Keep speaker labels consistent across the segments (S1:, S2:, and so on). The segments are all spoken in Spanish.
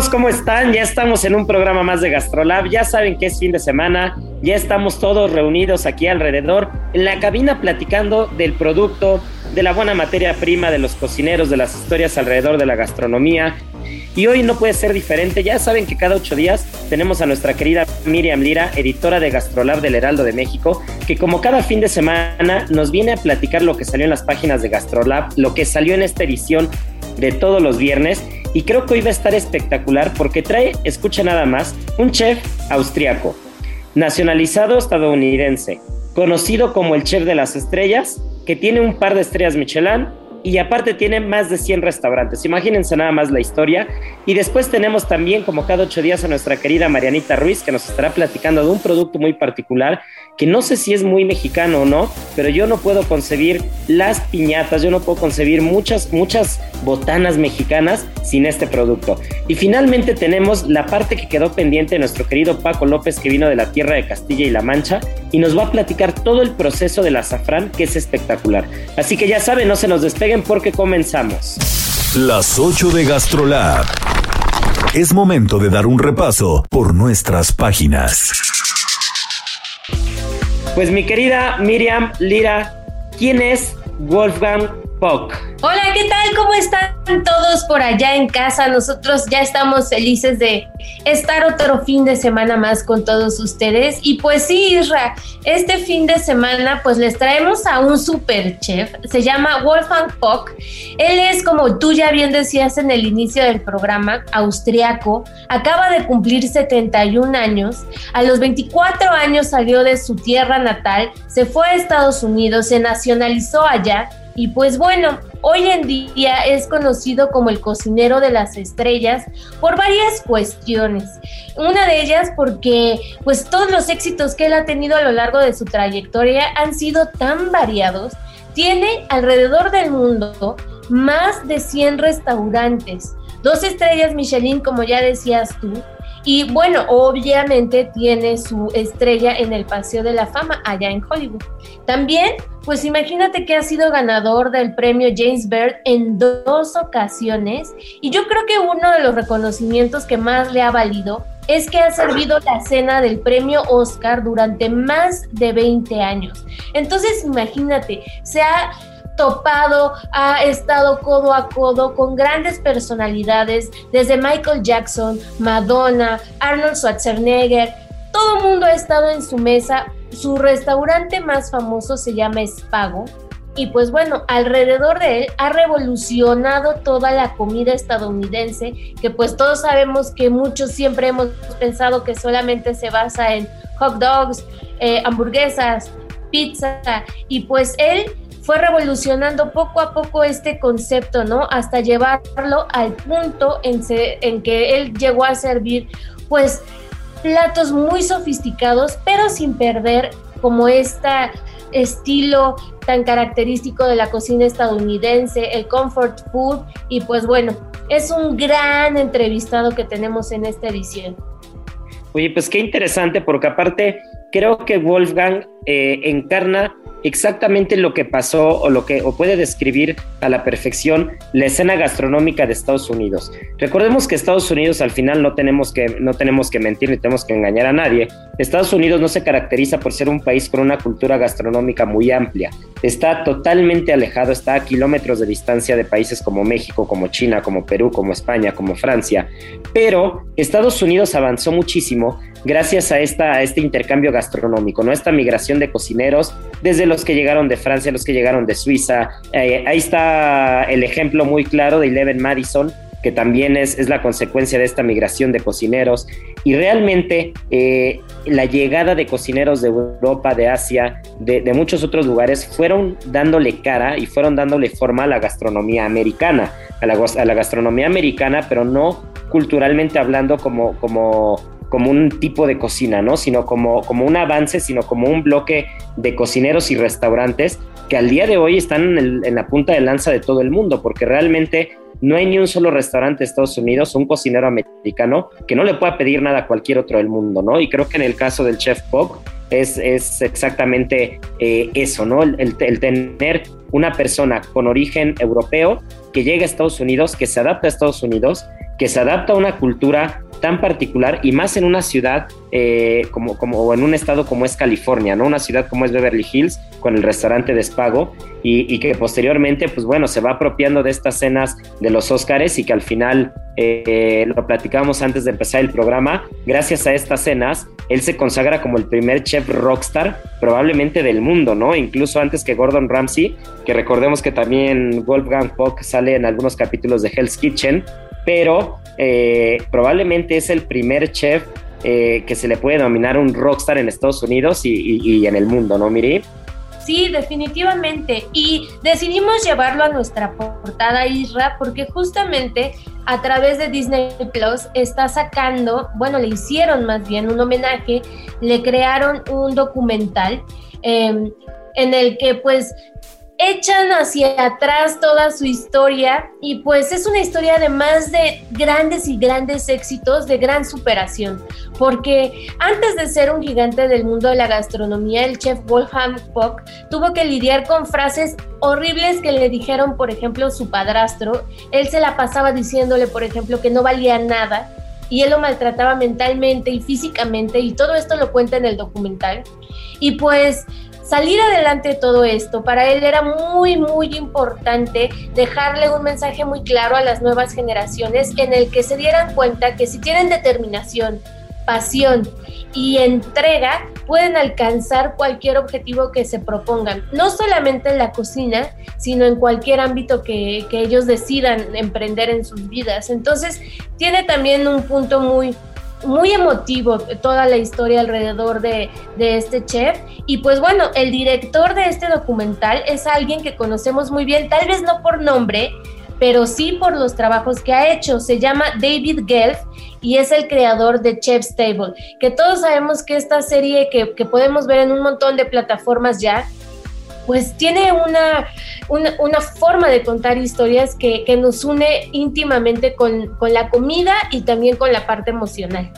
S1: Amigos, ¿cómo están? Ya estamos en un programa más de GastroLab. Ya saben que es fin de semana. Ya estamos todos reunidos aquí alrededor en la cabina platicando del producto, de la buena materia prima, de los cocineros, de las historias alrededor de la gastronomía. Y hoy no puede ser diferente. Ya saben que cada ocho días tenemos a nuestra querida Miriam Lira, editora de GastroLab del Heraldo de México, que como cada fin de semana nos viene a platicar lo que salió en las páginas de GastroLab, lo que salió en esta edición de todos los viernes. Y creo que hoy va a estar espectacular porque trae, escucha nada más, un chef austriaco, nacionalizado estadounidense, conocido como el chef de las estrellas, que tiene un par de estrellas Michelin y aparte tiene más de 100 restaurantes. Imagínense nada más la historia. Y después tenemos también, como cada ocho días, a nuestra querida Marianita Ruiz, que nos estará platicando de un producto muy particular, que no sé si es muy mexicano o no, pero yo no puedo concebir las piñatas, yo no puedo concebir muchas, muchas botanas mexicanas sin este producto. Y finalmente tenemos la parte que quedó pendiente de nuestro querido Paco López, que vino de la tierra de Castilla y La Mancha, y nos va a platicar todo el proceso del azafrán, que es espectacular. Así que ya saben, no se nos despeguen porque comenzamos.
S2: Las 8 de GastroLab. Es momento de dar un repaso por nuestras páginas.
S1: Pues mi querida Miriam Lira, ¿quién es Wolfgang
S3: Hola, ¿qué tal? ¿Cómo están todos por allá en casa? Nosotros ya estamos felices de estar otro fin de semana más con todos ustedes. Y pues sí, Isra, este fin de semana pues les traemos a un super chef. Se llama Wolfgang Puck. Él es, como tú ya bien decías en el inicio del programa, austriaco. Acaba de cumplir 71 años. A los 24 años salió de su tierra natal, se fue a Estados Unidos, se nacionalizó allá y pues bueno, hoy en día es conocido como el cocinero de las estrellas por varias cuestiones. Una de ellas porque pues todos los éxitos que él ha tenido a lo largo de su trayectoria han sido tan variados. Tiene alrededor del mundo más de 100 restaurantes, dos estrellas Michelin como ya decías tú, y bueno, obviamente tiene su estrella en el Paseo de la Fama allá en Hollywood. También, pues imagínate que ha sido ganador del premio James Bird en dos ocasiones y yo creo que uno de los reconocimientos que más le ha valido es que ha servido la cena del premio Oscar durante más de 20 años. Entonces, imagínate, se ha topado, ha estado codo a codo con grandes personalidades, desde Michael Jackson, Madonna, Arnold Schwarzenegger, todo el mundo ha estado en su mesa. Su restaurante más famoso se llama Spago. Y pues bueno, alrededor de él ha revolucionado toda la comida estadounidense, que pues todos sabemos que muchos siempre hemos pensado que solamente se basa en hot dogs, eh, hamburguesas, pizza, y pues él fue revolucionando poco a poco este concepto, ¿no? Hasta llevarlo al punto en, que él llegó a servir, pues, platos muy sofisticados, pero sin perder como este estilo tan característico de la cocina estadounidense, el comfort food, y pues bueno, es un gran entrevistado que tenemos en esta edición.
S1: Oye, pues qué interesante, porque aparte creo que Wolfgang eh, encarna exactamente lo que pasó o lo que o puede describir a la perfección la escena gastronómica de Estados Unidos. Recordemos que Estados Unidos al final no tenemos que no tenemos que mentir ni tenemos que engañar a nadie. Estados Unidos no se caracteriza por ser un país con una cultura gastronómica muy amplia. Está totalmente alejado, está a kilómetros de distancia de países como México, como China, como Perú, como España, como Francia. Pero Estados Unidos avanzó muchísimo gracias a, esta, a este intercambio gastronómico, ¿no? Esta migración de cocineros desde los que llegaron de Francia, los que llegaron de Suiza. Eh, ahí está el ejemplo muy claro de Eleven Madison, que también es, es, la consecuencia de esta migración de cocineros. Y realmente eh, la llegada de cocineros de Europa, de Asia, de, muchos otros lugares, fueron dándole cara y fueron dándole forma a la gastronomía americana, a la, a la gastronomía americana, pero no culturalmente hablando como, como como un tipo de cocina, ¿no? Sino como, como un avance, sino como un bloque de cocineros y restaurantes que al día de hoy están en, la punta de lanza de todo el mundo, porque realmente no hay ni un solo restaurante de Estados Unidos, un cocinero americano, que no le pueda pedir nada a cualquier otro del mundo, ¿no? Y creo que en el caso del Chef Pop es, es exactamente eh, eso, ¿no? El, el, el tener una persona con origen europeo que llega a Estados Unidos, que se adapta a Estados Unidos, que se adapta a una cultura tan particular y más en una ciudad eh, como, como, o en un estado como es California, ¿no? Una ciudad como es Beverly Hills con el restaurante de Spago y, y que posteriormente, pues bueno, se va apropiando de estas cenas de los Óscares y que al final, eh, lo platicamos antes de empezar el programa, gracias a estas cenas, él se consagra como el primer chef rockstar probablemente del mundo, ¿no? Incluso antes que Gordon Ramsay, que recordemos que también Wolfgang Puck sale en algunos capítulos de Hell's Kitchen, pero eh, probablemente es el primer chef eh, que se le puede denominar un rockstar en Estados Unidos y, en el mundo, ¿no, Miri?
S3: Sí, definitivamente. Y decidimos llevarlo a nuestra portada Isra porque justamente a través de Disney Plus está sacando, bueno, le hicieron más bien un homenaje, le crearon un documental eh, en el que pues echan hacia atrás toda su historia y pues es una historia además de grandes y grandes éxitos, de gran superación, porque antes de ser un gigante del mundo de la gastronomía, el chef Wolfgang Puck tuvo que lidiar con frases horribles que le dijeron, por ejemplo, su padrastro. Él se la pasaba diciéndole, por ejemplo, que no valía nada y él lo maltrataba mentalmente y físicamente y todo esto lo cuenta en el documental. Y pues salir adelante de todo esto, para él era muy, muy importante dejarle un mensaje muy claro a las nuevas generaciones en el que se dieran cuenta que si tienen determinación, pasión y entrega, pueden alcanzar cualquier objetivo que se propongan, no solamente en la cocina, sino en cualquier ámbito que, que ellos decidan emprender en sus vidas. Entonces, tiene también un punto muy, muy emotivo toda la historia alrededor de, de, este chef. Y pues bueno, el director de este documental es alguien que conocemos muy bien, tal vez no por nombre, pero sí por los trabajos que ha hecho. Se llama David Gelf y es el creador de Chef's Table, que todos sabemos que esta serie que, que podemos ver en un montón de plataformas ya, pues tiene una, una, forma de contar historias que, nos une íntimamente con, con, la comida y también con la parte emocional.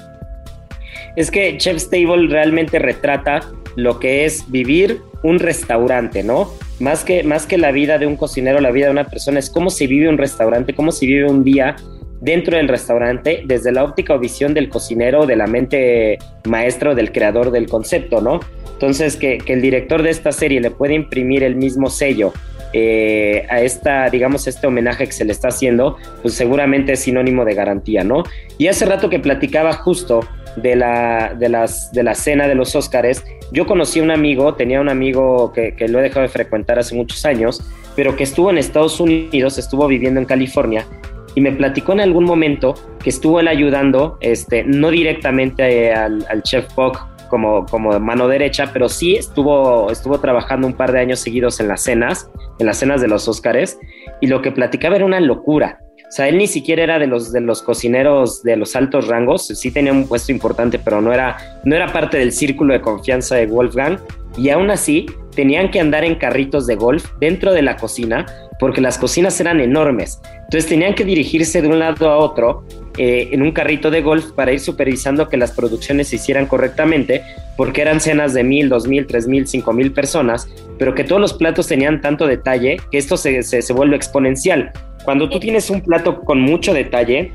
S1: Es que Chef's Table realmente retrata lo que es vivir un restaurante, ¿no? Más que, más que la vida de un cocinero, la vida de una persona, es cómo se vive un restaurante, cómo se vive un día dentro del restaurante desde la óptica o visión del cocinero, de la mente maestro, del creador del concepto, ¿no? Entonces, que, que, el director de esta serie le puede imprimir el mismo sello eh, a esta, digamos, este homenaje que se le está haciendo, pues seguramente es sinónimo de garantía, ¿no? Y hace rato que platicaba justo de la, de las, de la cena de los Óscares, yo conocí a un amigo, tenía un amigo que, que lo he dejado de frecuentar hace muchos años, pero que estuvo en Estados Unidos, estuvo viviendo en California, y me platicó en algún momento que estuvo él ayudando, este, no directamente eh, al, al, chef Puck como, como mano derecha, pero sí estuvo, estuvo trabajando un par de años seguidos en las cenas, en las cenas de los Óscares, y lo que platicaba era una locura. O sea, él ni siquiera era de los, de los cocineros de los altos rangos, sí tenía un puesto importante, pero no era, no era parte del círculo de confianza de Wolfgang, y aún así tenían que andar en carritos de golf dentro de la cocina porque las cocinas eran enormes. Entonces tenían que dirigirse de un lado a otro eh, en un carrito de golf para ir supervisando que las producciones se hicieran correctamente, porque eran cenas de mil, dos mil, tres mil, cinco mil personas, pero que todos los platos tenían tanto detalle que esto se, se vuelve exponencial. Cuando tú tienes un plato con mucho detalle,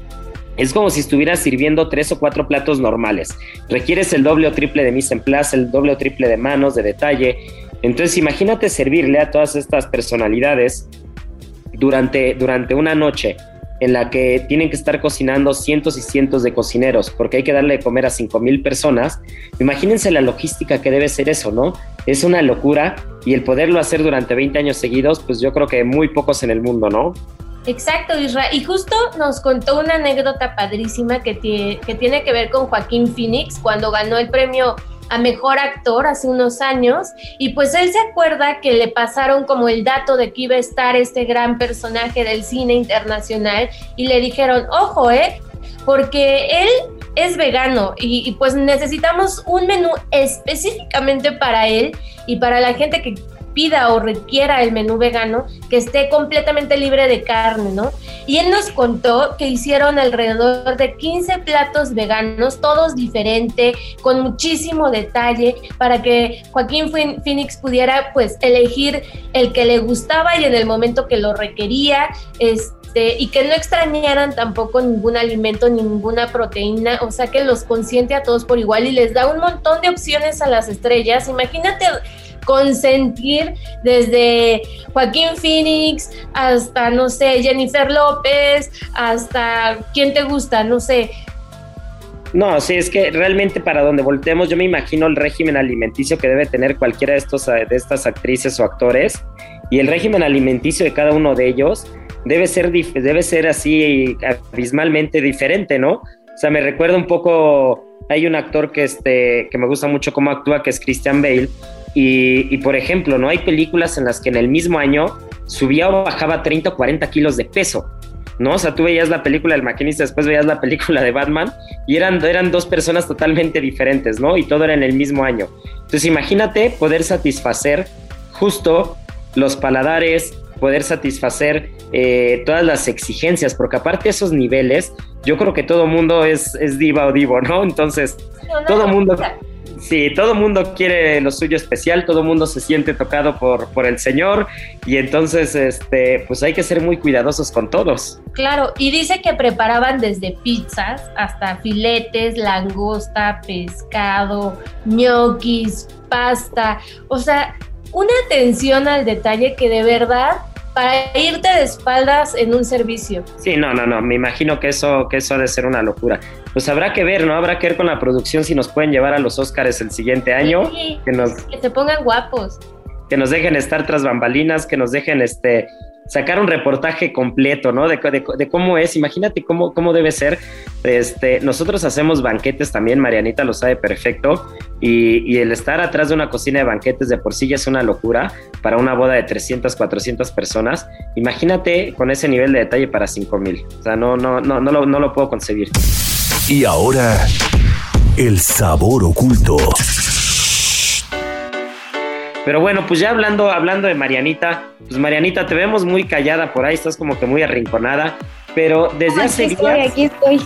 S1: es como si estuvieras sirviendo tres o cuatro platos normales. Requieres el doble o triple de mise en place, el doble o triple de manos, de detalle. Entonces imagínate servirle a todas estas personalidades durante, durante una noche en la que tienen que estar cocinando cientos y cientos de cocineros, porque hay que darle de comer a cinco mil personas. Imagínense la logística que debe ser eso, ¿no? Es una locura y el poderlo hacer durante 20 años seguidos, pues yo creo que muy pocos en el mundo, ¿no?
S3: Exacto, Israel. Y justo nos contó una anécdota padrísima que, que tiene que ver con Joaquín Phoenix cuando ganó el premio a mejor actor hace unos años y pues él se acuerda que le pasaron como el dato de que iba a estar este gran personaje del cine internacional y le dijeron, ojo, ¿eh? Porque él es vegano y, y pues necesitamos un menú específicamente para él y para la gente que pida o requiera el menú vegano que esté completamente libre de carne, ¿no? Y él nos contó que hicieron alrededor de 15 platos veganos, todos diferentes, con muchísimo detalle, para que Joaquín Phoenix pudiera pues elegir el que le gustaba y en el momento que lo requería, este, y que no extrañaran tampoco ningún alimento, ninguna proteína, o sea que los consiente a todos por igual y les da un montón de opciones a las estrellas. Imagínate consentir desde Joaquín Phoenix hasta, no sé, Jennifer López, hasta quién te gusta, no sé.
S1: No, sí, es que realmente para donde volteemos, yo me imagino el régimen alimenticio que debe tener cualquiera de, estos, de estas actrices o actores y el régimen alimenticio de cada uno de ellos debe ser, debe ser así abismalmente diferente, ¿no? O sea, me recuerda un poco, hay un actor que, este, que me gusta mucho cómo actúa, que es Christian Bale, y, por ejemplo, no hay películas en las que en el mismo año subía o bajaba 30 o 40 kilos de peso. ¿no? O sea, tú veías la película del maquinista, después veías la película de Batman y eran, eran dos personas totalmente diferentes, ¿no? Y todo era en el mismo año. Entonces imagínate poder satisfacer justo los paladares, poder satisfacer eh, todas las exigencias, porque aparte de esos niveles, yo creo que todo mundo es, es diva o divo, ¿no? Entonces, todo mundo... Sí, todo mundo quiere lo suyo especial, todo mundo se siente tocado por, por el Señor y entonces este, pues hay que ser muy cuidadosos con todos.
S3: Claro, y dice que preparaban desde pizzas hasta filetes, langosta, pescado, ñoquis, pasta, o sea, una atención al detalle que de verdad para irte de espaldas en un servicio.
S1: Sí, no, no, no, me imagino que eso, que eso ha de ser una locura. Pues habrá que ver, ¿no? Habrá que ver con la producción si nos pueden llevar a los Óscares el siguiente año.
S3: que, nos, que se pongan guapos.
S1: Que nos dejen estar tras bambalinas, que nos dejen este sacar un reportaje completo, ¿no? De, de, cómo es, imagínate cómo, cómo debe ser. Este, nosotros hacemos banquetes también, Marianita lo sabe perfecto, y, y, el estar atrás de una cocina de banquetes de por sí ya es una locura para una boda de 300, 400 personas. Imagínate con ese nivel de detalle para 5 mil. O sea, no, no, no, no, lo, no lo puedo concebir.
S2: Y ahora, el sabor oculto.
S1: Pero bueno, pues ya hablando, hablando de Marianita, pues Marianita, te vemos muy callada por ahí, estás como que muy arrinconada, pero desde hace
S4: días. Aquí estoy.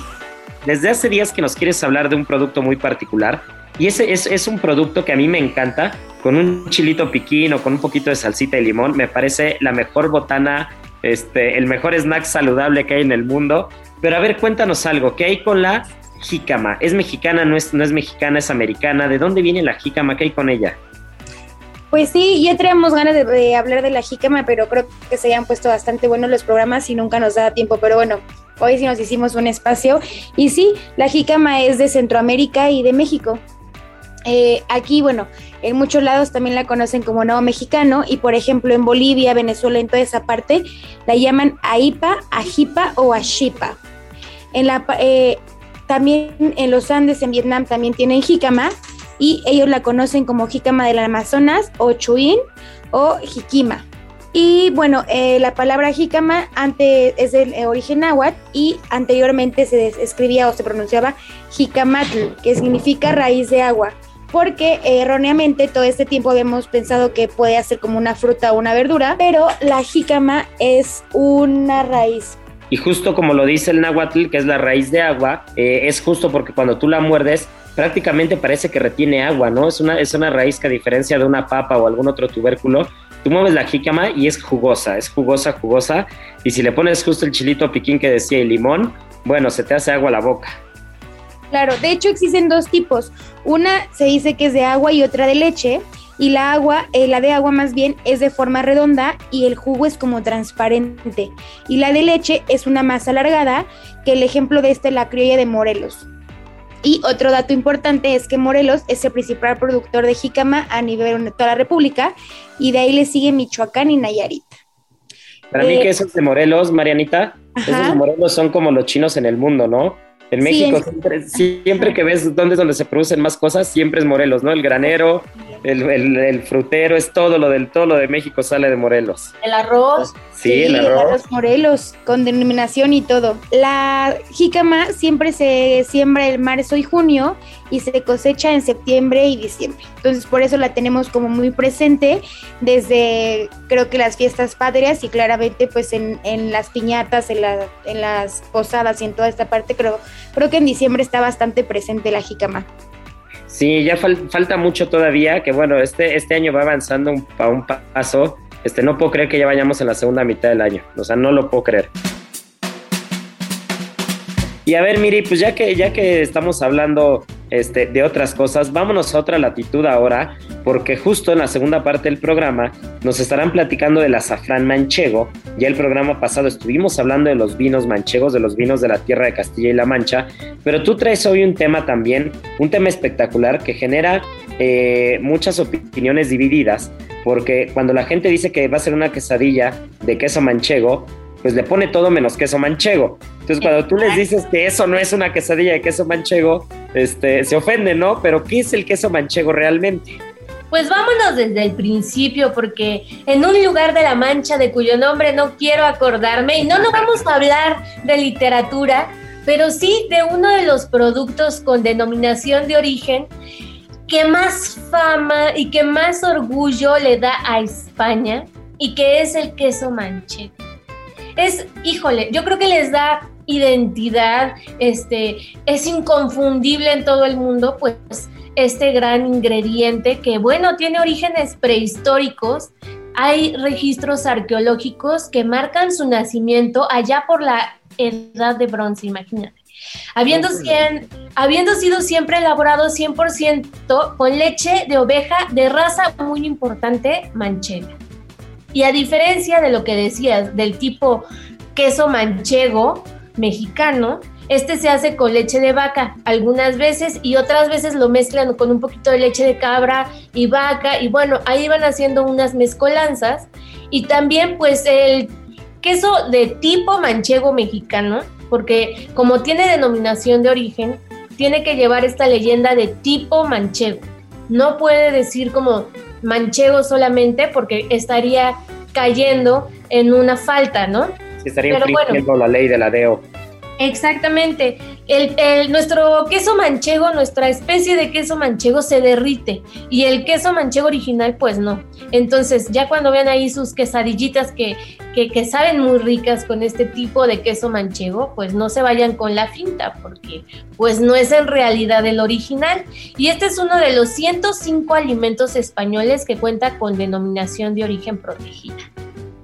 S1: Desde hace días que nos quieres hablar de un producto muy particular. Y ese es, es un producto que a mí me encanta, con un chilito piquín o con un poquito de salsita y limón. Me parece la mejor botana, este, el mejor snack saludable que hay en el mundo. Pero a ver, cuéntanos algo, ¿qué hay con la jícama? ¿Es mexicana, no es, no es mexicana, es americana? ¿De dónde viene la jícama? ¿Qué hay con ella?
S4: Pues sí, ya traíamos ganas de, hablar de la jícama, pero creo que se hayan puesto bastante buenos los programas y nunca nos da tiempo. Pero bueno, hoy sí nos hicimos un espacio. Y sí, la jícama es de Centroamérica y de México. Eh, aquí, bueno, en muchos lados también la conocen como nuevo mexicano y por ejemplo en Bolivia, Venezuela, en toda esa parte, la llaman aipa, ajipa o ashipa. En la, eh, también en los Andes, en Vietnam, también tienen jícama y ellos la conocen como jícama del Amazonas o chuín o jiquima. Y bueno, eh, la palabra jícama antes es del origen náhuatl y anteriormente se escribía o se pronunciaba jicamatl, que significa raíz de agua, porque erróneamente todo este tiempo habíamos pensado que puede ser como una fruta o una verdura, pero la jícama es una raíz
S1: y justo como lo dice el náhuatl, que es la raíz de agua, eh, es justo porque cuando tú la muerdes, prácticamente parece que retiene agua, ¿no? Es una, es una raíz que a diferencia de una papa o algún otro tubérculo, tú mueves la jícama y es jugosa, es jugosa, jugosa, y si le pones justo el chilito piquín que decía y limón, bueno, se te hace agua a la boca.
S4: Claro, de hecho existen dos tipos. Una se dice que es de agua y otra de leche. Y la agua, eh, la de agua más bien, es de forma redonda y el jugo es como transparente. Y la de leche es una más alargada, que el ejemplo de este es la criolla de Morelos. Y otro dato importante es que Morelos es el principal productor de jícama a nivel de toda la República y de ahí le sigue Michoacán y Nayarit.
S1: Para mí que eh, esos de Morelos, Marianita, esos de Morelos son como los chinos en el mundo, ¿no? En México, siempre, que ves dónde es donde se producen más cosas, siempre es Morelos, ¿no? El granero, el, frutero, es todo lo del todo lo de México sale de Morelos.
S3: El arroz.
S1: Sí, el arroz.
S4: Morelos, con denominación y todo. La jícama siempre se siembra el marzo y junio y se cosecha en septiembre y diciembre. Entonces por eso la tenemos como muy presente desde creo que las fiestas patrias y claramente pues en, las piñatas, en, en las posadas y en toda esta parte creo, creo que en diciembre está bastante presente la jícama.
S1: Sí, ya falta mucho todavía, que bueno, este, este año va avanzando un, a un paso. Este, no puedo creer que ya vayamos en la segunda mitad del año, o sea, no lo puedo creer. Y a ver, Miri, pues ya que, ya que estamos hablando este, de otras cosas, vámonos a otra latitud ahora, porque justo en la segunda parte del programa nos estarán platicando del azafrán manchego. Ya el programa pasado estuvimos hablando de los vinos manchegos, de los vinos de la tierra de Castilla y La Mancha, pero tú traes hoy un tema también, un tema espectacular que genera eh, muchas opiniones divididas, porque cuando la gente dice que va a ser una quesadilla de queso manchego, pues le pone todo menos queso manchego. Entonces, cuando tú les dices que eso no es una quesadilla de queso manchego, este, se ofende, ¿no? Pero ¿qué es el queso manchego realmente?
S3: Pues vámonos desde el principio, porque en un lugar de la Mancha de cuyo nombre no quiero acordarme, y no nos vamos a hablar de literatura, pero sí de uno de los productos con denominación de origen que más fama y que más orgullo le da a España, y que es el queso manchego es, híjole, yo creo que les da identidad, este, es inconfundible en todo el mundo, pues este gran ingrediente que, bueno, tiene orígenes prehistóricos. Hay registros arqueológicos que marcan su nacimiento allá por la edad de bronce, imagínate. Habiendo, habiendo sido siempre elaborado 100% con leche de oveja de raza muy importante manchega. Y a diferencia de lo que decías del tipo queso manchego mexicano, este se hace con leche de vaca. Algunas veces y otras veces lo mezclan con un poquito de leche de cabra y vaca. Y bueno, ahí van haciendo unas mezcolanzas. Y también pues el queso de tipo manchego mexicano, porque como tiene denominación de origen, tiene que llevar esta leyenda de tipo manchego. No puede decir como manchego solamente porque estaría cayendo en una falta, ¿no?
S1: estaría infringiendo la ley de la DEO.
S3: Exactamente. El, nuestro queso manchego, nuestra especie de queso manchego se derrite y el queso manchego original pues no. Entonces ya cuando vean ahí sus quesadillitas que, que, saben muy ricas con este tipo de queso manchego, pues no se vayan con la finta porque pues no es en realidad el original. Y este es uno de los 105 alimentos españoles que cuenta con denominación de origen protegida.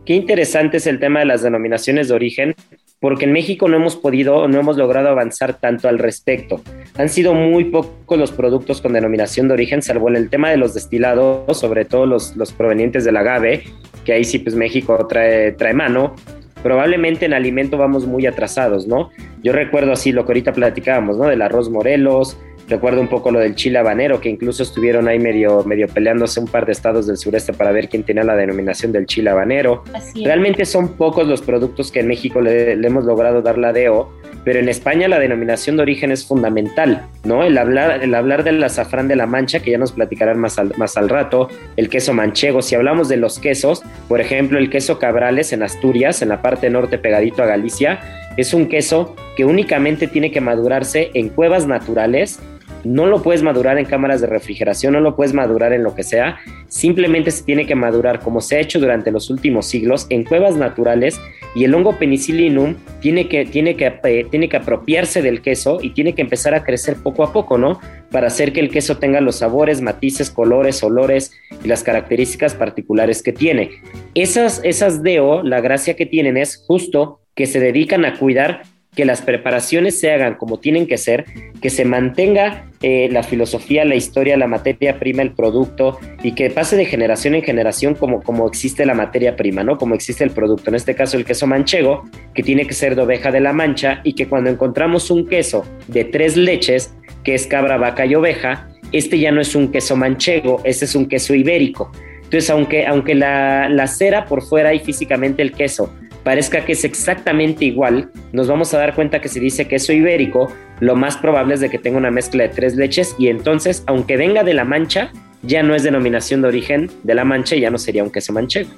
S1: Qué interesante es el tema de las denominaciones de origen, porque en México no hemos podido, no hemos logrado avanzar tanto al respecto. Han sido muy pocos los productos con denominación de origen, salvo en el tema de los destilados, sobre todo los, los provenientes del agave, que ahí sí pues México trae, trae mano. Probablemente en alimento vamos muy atrasados, ¿no? Yo recuerdo así lo que ahorita platicábamos, ¿no? Del arroz Morelos, Recuerdo un poco lo del chile habanero, que incluso estuvieron ahí medio, medio peleándose un par de estados del sureste para ver quién tenía la denominación del chile habanero. Realmente son pocos los productos que en México le, hemos logrado dar la DO, pero en España la denominación de origen es fundamental, ¿no? El hablar, el hablar del azafrán de la mancha, que ya nos platicarán más al, más al rato, el queso manchego, si hablamos de los quesos, por ejemplo, el queso cabrales en Asturias, en la parte norte pegadito a Galicia, es un queso que únicamente tiene que madurarse en cuevas naturales no lo puedes madurar en cámaras de refrigeración, no lo puedes madurar en lo que sea, simplemente se tiene que madurar como se ha hecho durante los últimos siglos en cuevas naturales y el hongo penicillinum tiene que, tiene que, eh, tiene que apropiarse del queso y tiene que empezar a crecer poco a poco, ¿no? Para hacer que el queso tenga los sabores, matices, colores, olores y las características particulares que tiene. Esas, esas DEO, la gracia que tienen es justo que se dedican a cuidar que las preparaciones se hagan como tienen que ser, que se mantenga eh, la filosofía, la historia, la materia prima, el producto y que pase de generación en generación como, como existe la materia prima, ¿no? Como existe el producto. En este caso el queso manchego, que tiene que ser de oveja de la mancha y que cuando encontramos un queso de tres leches, que es cabra, vaca y oveja, este ya no es un queso manchego, este es un queso ibérico. Entonces, aunque, aunque la, la cera por fuera y físicamente el queso parezca que es exactamente igual, nos vamos a dar cuenta que si dice queso ibérico, lo más probable es de que tenga una mezcla de tres leches y entonces, aunque venga de la mancha, ya no es denominación de origen de la mancha y ya no sería un queso manchego.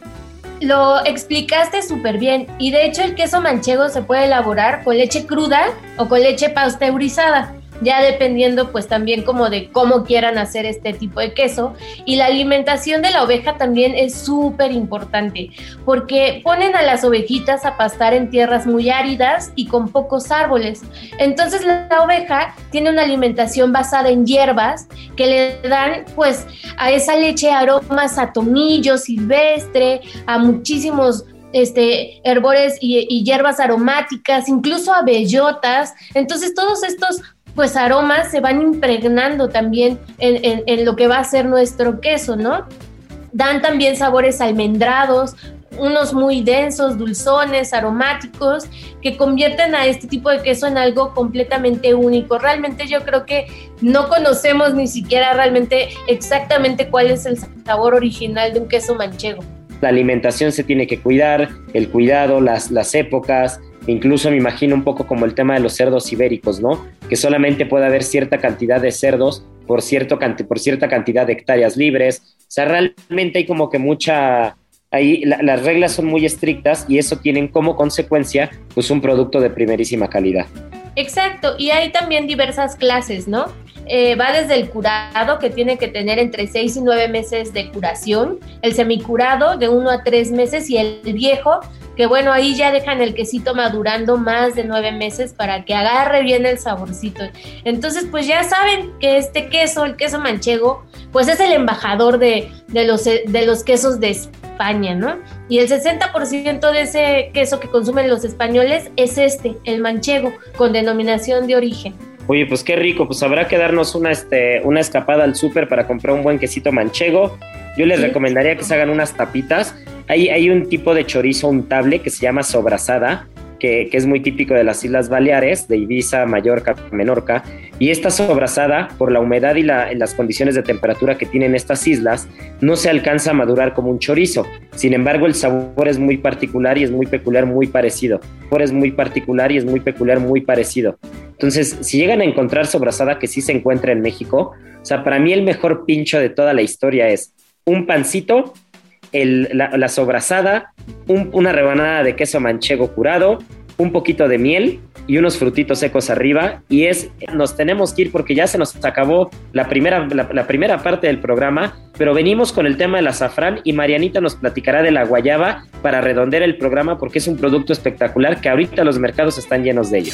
S3: Lo explicaste súper bien y de hecho el queso manchego se puede elaborar con leche cruda o con leche pasteurizada ya dependiendo pues también como de cómo quieran hacer este tipo de queso. Y la alimentación de la oveja también es súper importante porque ponen a las ovejitas a pastar en tierras muy áridas y con pocos árboles. Entonces la, oveja tiene una alimentación basada en hierbas que le dan pues a esa leche aromas a tomillo silvestre, a muchísimos este, herbores y, y, hierbas aromáticas, incluso a bellotas. Entonces, todos estos pues aromas se van impregnando también en, lo que va a ser nuestro queso, ¿no? Dan también sabores almendrados, unos muy densos, dulzones, aromáticos, que convierten a este tipo de queso en algo completamente único. Realmente yo creo que no conocemos ni siquiera realmente exactamente cuál es el sabor original de un queso manchego.
S1: La alimentación se tiene que cuidar, el cuidado, las, las épocas, Incluso me imagino un poco como el tema de los cerdos ibéricos, ¿no? Que solamente puede haber cierta cantidad de cerdos por, cierto, por cierta cantidad de hectáreas libres. O sea, realmente hay como que mucha... Ahí las reglas son muy estrictas y eso tienen como consecuencia pues un producto de primerísima calidad.
S3: Exacto, y hay también diversas clases, ¿no? Eh, va desde el curado, que tiene que tener entre 6 y 9 meses de curación, el semicurado de 1 a 3 meses y el viejo que bueno, ahí ya dejan el quesito madurando más de nueve meses para que agarre bien el saborcito. Entonces, pues ya saben que este queso, el queso manchego, pues es el embajador de, los, de los quesos de España, ¿no? Y el 60% de ese queso que consumen los españoles es este, el manchego, con denominación de origen.
S1: Oye, pues qué rico, pues habrá que darnos una, este, una escapada al súper para comprar un buen quesito manchego. Yo les recomendaría que se hagan unas tapitas hay, un tipo de chorizo untable que se llama sobrasada, que, es muy típico de las Islas Baleares, de Ibiza, Mallorca, Menorca. Y esta sobrasada, por la humedad y las condiciones de temperatura que tienen estas islas, no se alcanza a madurar como un chorizo. Sin embargo, el sabor es muy particular y es muy peculiar, muy parecido. El sabor es muy particular y es muy peculiar, muy parecido. Entonces, si llegan a encontrar sobrasada que sí se encuentra en México, o sea, para mí el mejor pincho de toda la historia es un pancito la, sobrasada, una rebanada de queso manchego curado, un poquito de miel y unos frutitos secos arriba. Y es, nos tenemos que ir porque ya se nos acabó la primera, la, primera parte del programa, pero venimos con el tema del azafrán y Marianita nos platicará de la guayaba para redondear el programa porque es un producto espectacular que ahorita los mercados están llenos de ello.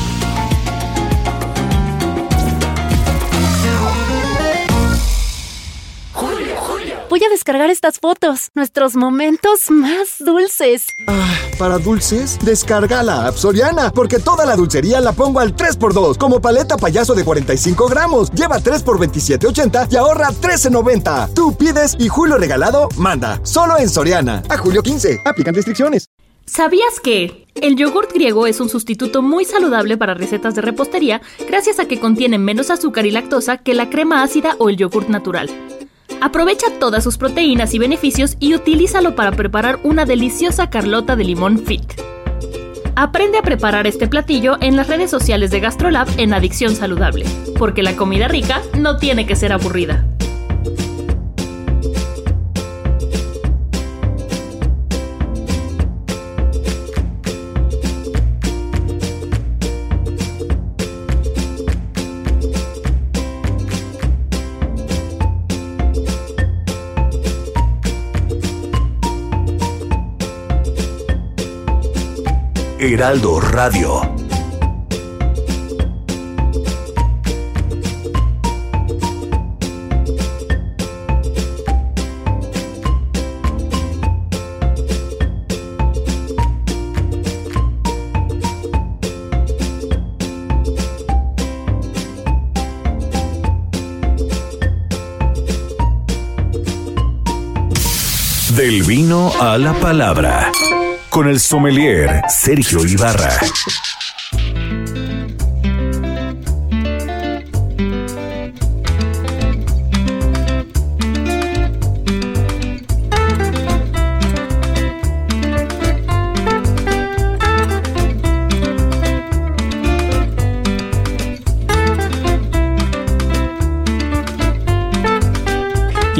S5: Voy a descargar estas fotos, nuestros momentos más dulces.
S6: Ah, para dulces, descarga la app Soriana, porque toda la dulcería la pongo al 3x2, como paleta payaso de 45 gramos. Lleva 3 por 27.80 y ahorra 13.90. Tú pides y Julio regalado manda. Solo en Soriana. A julio 15. Aplican restricciones.
S5: ¿Sabías que el yogurt griego es un sustituto muy saludable para recetas de repostería gracias a que contiene menos azúcar y lactosa que la crema ácida o el yogurt natural?
S7: Aprovecha todas sus proteínas y beneficios y utilízalo para preparar una deliciosa carlota de limón fit. Aprende a preparar este platillo en las redes sociales de GastroLab en Adicción Saludable, porque la comida rica no tiene que ser aburrida.
S2: Heraldo Radio. Del vino a la palabra con el sommelier Sergio Ibarra.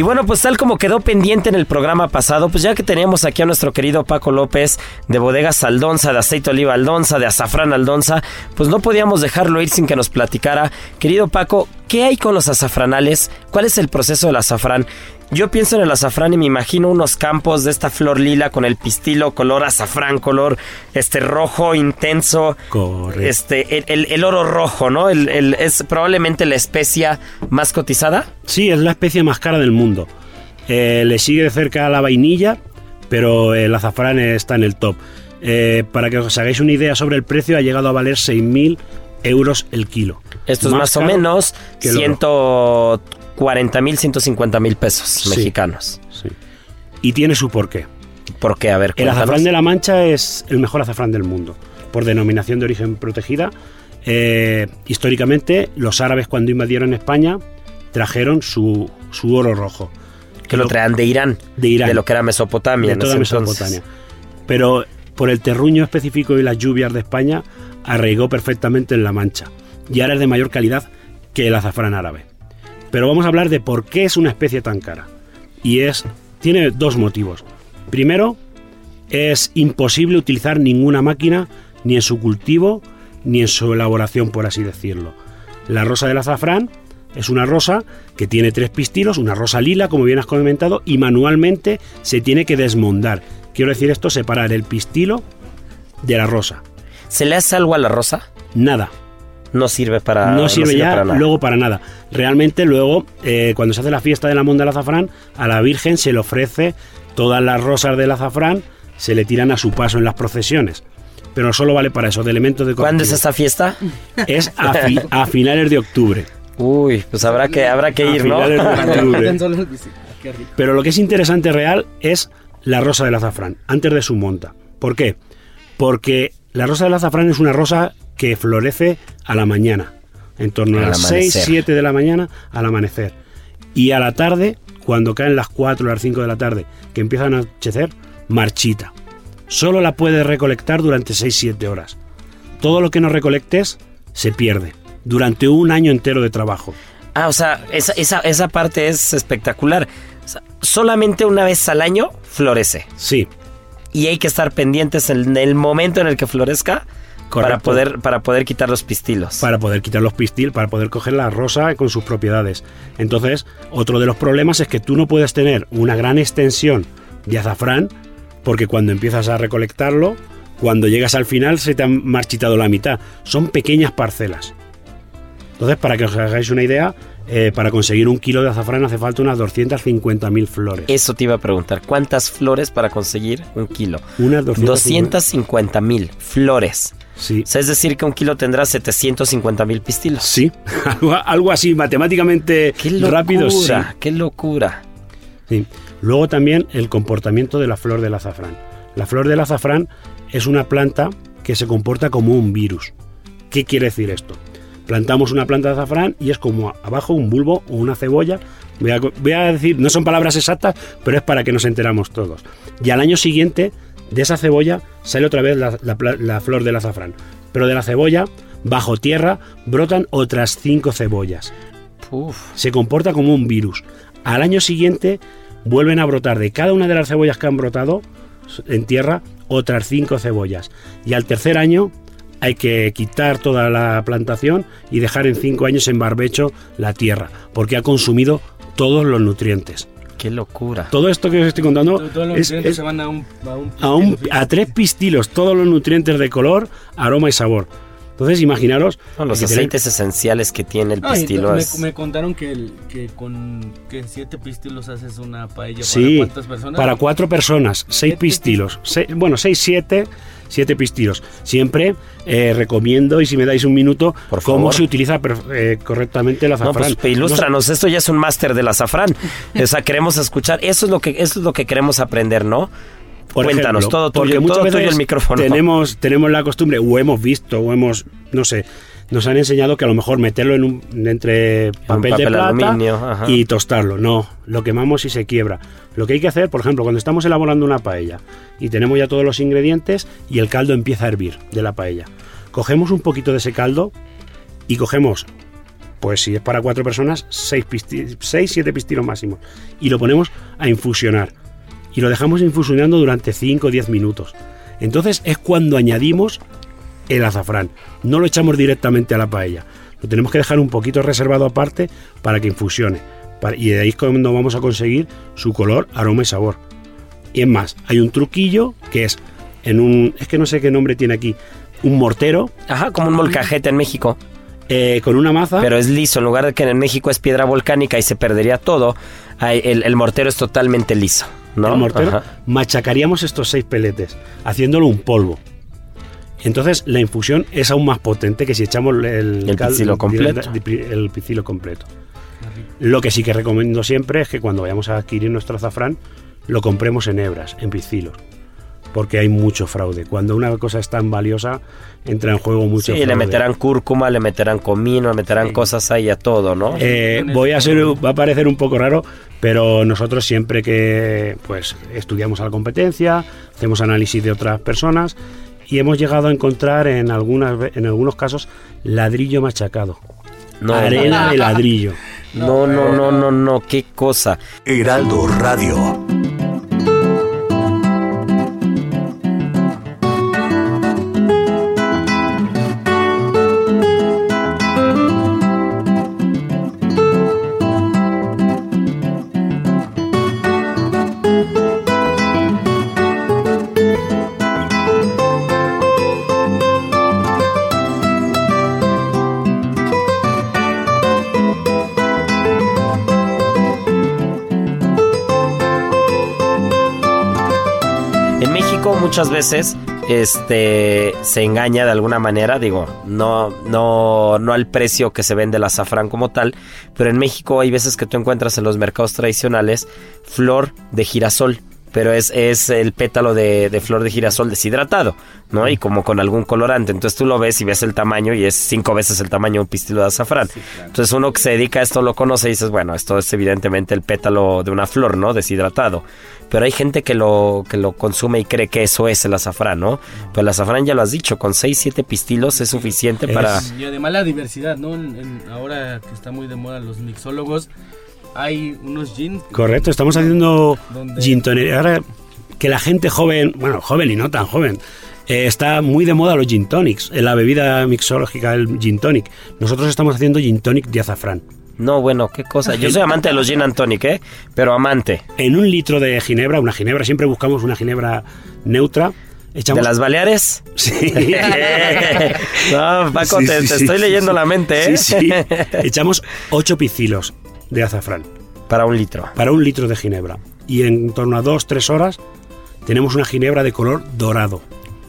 S1: Y bueno, pues tal como quedó pendiente en el programa pasado, pues ya que teníamos aquí a nuestro querido Paco López de Bodegas Aldonza, de Aceite Oliva Aldonza, de Azafrán Aldonza, pues no podíamos dejarlo ir sin que nos platicara. Querido Paco, ¿qué hay con los azafranales? ¿Cuál es el proceso del azafrán? Yo pienso en el azafrán y me imagino unos campos de esta flor lila con el pistilo color azafrán, color este rojo intenso.
S8: Correcto.
S1: Este, el, el- el oro rojo, ¿no? El, es probablemente la especia más cotizada.
S8: Sí, es la especie más cara del mundo. Eh, le sigue de cerca la vainilla, pero el azafrán está en el top. Eh, para que os hagáis una idea sobre el precio, ha llegado a valer 6.000 euros el kilo.
S1: Esto es más o
S8: caro
S1: menos
S8: que el oro.
S1: 140 mil, 150 mil pesos
S8: Sí.
S1: mexicanos.
S8: Sí. Y tiene su porqué.
S1: ¿Por qué? A ver,
S8: El azafrán de la Mancha es el mejor azafrán del mundo, por denominación de origen protegida. Eh, históricamente, los árabes cuando invadieron España trajeron su, su oro rojo.
S1: Que lo traían de Irán.
S8: De Irán.
S1: De lo que era Mesopotamia.
S8: de
S1: en
S8: toda
S1: ese entonces.
S8: Mesopotamia. Pero por el terruño específico y las lluvias de España, arraigó perfectamente en la Mancha. Y ahora es de mayor calidad que el azafrán árabe. Pero vamos a hablar de por qué es una especie tan cara. Y es. tiene dos motivos. Primero, es imposible utilizar ninguna máquina, ni en su cultivo, ni en su elaboración, por así decirlo. La rosa del azafrán es una rosa que tiene tres pistilos, una rosa lila, como bien has comentado, y manualmente se tiene que desmondar. Quiero decir esto, separar el pistilo de la rosa.
S1: ¿Se le hace algo a la rosa?
S8: Nada.
S1: No sirve para
S8: no sirve ya
S1: para nada.
S8: luego para nada. Realmente luego, eh, cuando se hace la fiesta de la monda del azafrán, a la Virgen se le ofrece todas las rosas del azafrán, se le tiran a su paso en las procesiones. Pero solo vale para eso, de elementos de
S1: ¿Cuándo es esta fiesta?
S8: Es a, fi- a finales de octubre.
S1: Uy, pues habrá que, habrá que
S8: A
S1: ir, ¿no?
S8: finales de octubre. Pero lo que es interesante real es la rosa del azafrán, antes de su monta. ¿Por qué? Porque la rosa del azafrán es una rosa que florece a la mañana, en torno a las 6,
S1: amanecer.
S8: 7 de la mañana al amanecer. Y a la tarde, cuando caen las 4 o las 5 de la tarde, que empieza a anochecer, marchita. Solo la puedes recolectar durante 6-7 horas. Todo lo que no recolectes se pierde durante un año entero de trabajo.
S1: Ah, o sea, esa, esa, esa parte es espectacular. O sea, solamente una vez al año florece.
S8: Sí.
S1: Y hay que estar pendientes en el momento en el que florezca para poder, para poder quitar los pistilos.
S8: para poder quitar los pistil, para poder coger la rosa con sus propiedades. Entonces, otro de los problemas es que tú no puedes tener una gran extensión de azafrán, porque cuando empiezas a recolectarlo, cuando llegas al final se te han marchitado la mitad. Son pequeñas parcelas. Entonces, para que os hagáis una idea, eh, para conseguir un kilo de azafrán hace falta unas 250.000 flores.
S1: Eso te iba a preguntar. ¿Cuántas flores para conseguir un kilo?
S8: Unas
S1: 250 mil flores.
S8: Sí.
S1: O sea, es decir, que un kilo tendrá 750 mil pistilos.
S8: Sí, algo, algo así, matemáticamente
S1: Qué locura,
S8: rápido, sí.
S1: qué locura.
S8: Sí. Luego también el comportamiento de la flor del azafrán. La flor del azafrán es una planta que se comporta como un virus. ¿Qué quiere decir esto? Plantamos una planta de azafrán y es como abajo un bulbo o una cebolla Voy a, voy a decir, no son palabras exactas, pero es para que nos enteramos todos. Y al año siguiente, de esa cebolla sale otra vez la, la pla- la flor del azafrán. Pero de la cebolla, bajo tierra, brotan otras cinco cebollas. Se comporta como un virus. Al año siguiente vuelven a brotar de cada una de las cebollas que han brotado en tierra otras cinco cebollas. Y al tercer año hay que quitar toda la plantación y dejar en cinco años en barbecho la tierra, porque ha consumido todos los nutrientes.
S1: Qué locura.
S8: Todo esto que os estoy contando
S9: Todo- Todos los
S8: es,
S9: se van a un, a un
S8: a, un- a tres pistilos, todos los nutrientes de color, aroma y sabor. Entonces imaginaros...
S1: No, los
S8: tener-
S1: aceites esenciales que tiene el pistilo
S9: me,
S1: es...
S9: me contaron que, el- que con que siete pistilos haces una paella
S8: Sí,
S9: para cuántas personas.
S8: para cuatro personas, seis pistilos. Se- bueno, seis, siete, siete pistilos. Siempre eh, recomiendo, y si me dais un minuto, cómo
S1: favor.
S8: se utiliza eh, correctamente el
S1: No,
S8: azafrán.
S1: pues ilústranos, esto ya es un máster del azafrán. O sea, queremos escuchar, eso es lo que, eso es lo que queremos aprender, ¿no?
S8: Por
S1: Cuéntanos,
S8: ejemplo,
S1: todo
S8: porque
S1: tuyo,
S8: muchas
S1: todo
S8: veces
S1: el micrófono.
S8: Tenemos, tenemos la costumbre, o hemos visto, o hemos, no sé, nos han enseñado que a lo mejor meterlo en un entre papel, de
S1: papel
S8: plata
S1: aluminio,
S8: y tostarlo. No, lo quemamos y se quiebra. Lo que hay que hacer, por ejemplo, cuando estamos elaborando una paella y tenemos ya todos los ingredientes y el caldo empieza a hervir de la paella, cogemos un poquito de ese caldo y cogemos pues si es para cuatro personas, seis, pisti- seis siete pistilos máximos. Y lo ponemos a infusionar. Y lo dejamos infusionando durante 5 o 10 minutos. Entonces es cuando añadimos el azafrán. No lo echamos directamente a la paella. Lo tenemos que dejar un poquito reservado aparte para que infusione. Y de ahí es cuando vamos a conseguir su color, aroma y sabor. Y es más, hay un truquillo que es en un... Es que no sé qué nombre tiene aquí. Un mortero.
S1: Ajá, como un molcajete en México.
S8: eh, con una maza.
S1: Pero es liso, en lugar de que en México es piedra volcánica y se perdería todo, el, el mortero es totalmente liso, ¿no?
S8: el mortero,
S1: Ajá.
S8: machacaríamos estos seis peletes, haciéndolo un polvo. Entonces la infusión es aún más potente que si echamos el,
S1: El completo.
S8: el, el pisilo completo. Lo que sí que recomiendo siempre es que cuando vayamos a adquirir nuestro azafrán, lo compremos en hebras, en piscilos. Porque hay mucho fraude. Cuando una cosa es tan valiosa, entra en juego mucho
S1: Sí,
S8: fraude.
S1: le meterán cúrcuma, le meterán comino, le meterán cosas ahí a todo, ¿no?
S8: Eh, voy a ser, va a parecer un poco raro, pero nosotros siempre que pues estudiamos a la competencia, hacemos análisis de otras personas y hemos llegado a encontrar en algunas en algunos casos ladrillo machacado.
S1: No.
S8: Arena de ladrillo.
S1: No, no, no, no, no, qué cosa.
S2: Heraldo Radio.
S1: Muchas veces este se engaña de alguna manera, digo, no no no al precio que se vende el azafrán como tal, pero en México hay veces que tú encuentras en los mercados tradicionales flor de girasol, pero es, es el pétalo de, de flor de girasol deshidratado, ¿no? Y como con algún colorante, entonces tú lo ves y ves el tamaño y es cinco veces el tamaño de un pistilo de azafrán. Entonces uno que se dedica a esto lo conoce y dices, bueno, esto es evidentemente el pétalo de una flor, ¿no? Deshidratado. Pero hay gente que lo, que lo consume y cree que eso es el azafrán, ¿no? Pues el azafrán ya lo has dicho, con 6, 7 pistilos es suficiente para...
S9: Y además la diversidad, ¿no? En- en- ahora que está muy de moda los mixólogos, hay unos jeans.
S8: Correcto, estamos haciendo gin tonic. Ahora que la gente joven, bueno, joven y no tan joven, eh, está muy de moda los gin tonics, eh, la bebida mixológica, el gin tonic. Nosotros estamos haciendo gin tonic de azafrán.
S1: No, bueno, qué cosa. Yo soy amante de los gin and tonic, ¿eh? Pero amante.
S8: En un litro de ginebra, una ginebra, siempre buscamos una ginebra neutra. Echamos...
S1: ¿De las Baleares?
S8: Sí.
S1: no, Paco,
S8: Sí,
S1: te,
S8: sí,
S1: te
S8: sí,
S1: estoy
S8: sí,
S1: leyendo
S8: sí.
S1: la mente, ¿eh?
S8: Sí, sí. Echamos 8 picilos de azafrán.
S1: Para un litro.
S8: Para un litro de ginebra. Y en torno a 2-3 horas tenemos una ginebra de color dorado.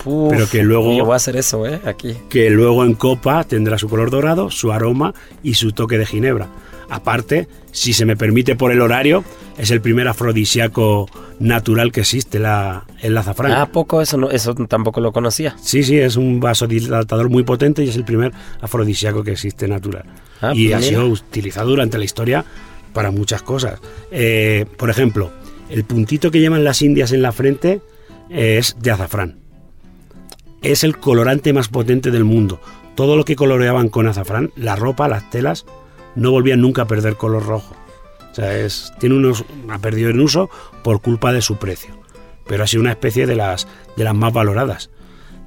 S1: Uf,
S8: pero que luego
S1: Yo voy a hacer eso, ¿eh? Aquí.
S8: que luego en copa tendrá su color dorado, su aroma y su toque de ginebra. Aparte, si se me permite por el horario, es el primer afrodisíaco natural que existe, la, el azafrán.
S1: Ah, poco eso, no, eso tampoco lo conocía.
S8: Sí, sí, es un vasodilatador muy potente y es el primer afrodisíaco que existe natural.
S1: Ah,
S8: y
S1: pues
S8: ha
S1: mira.
S8: sido utilizado durante la historia para muchas cosas. Eh, por ejemplo, el puntito que llevan las indias en la frente es de azafrán. Es el colorante más potente del mundo. Todo lo que coloreaban con azafrán, la ropa, las telas, no volvían nunca a perder color rojo. O sea, es, tiene unos, ha perdido en uso por culpa de su precio. Pero ha sido una especie de las, de las más valoradas.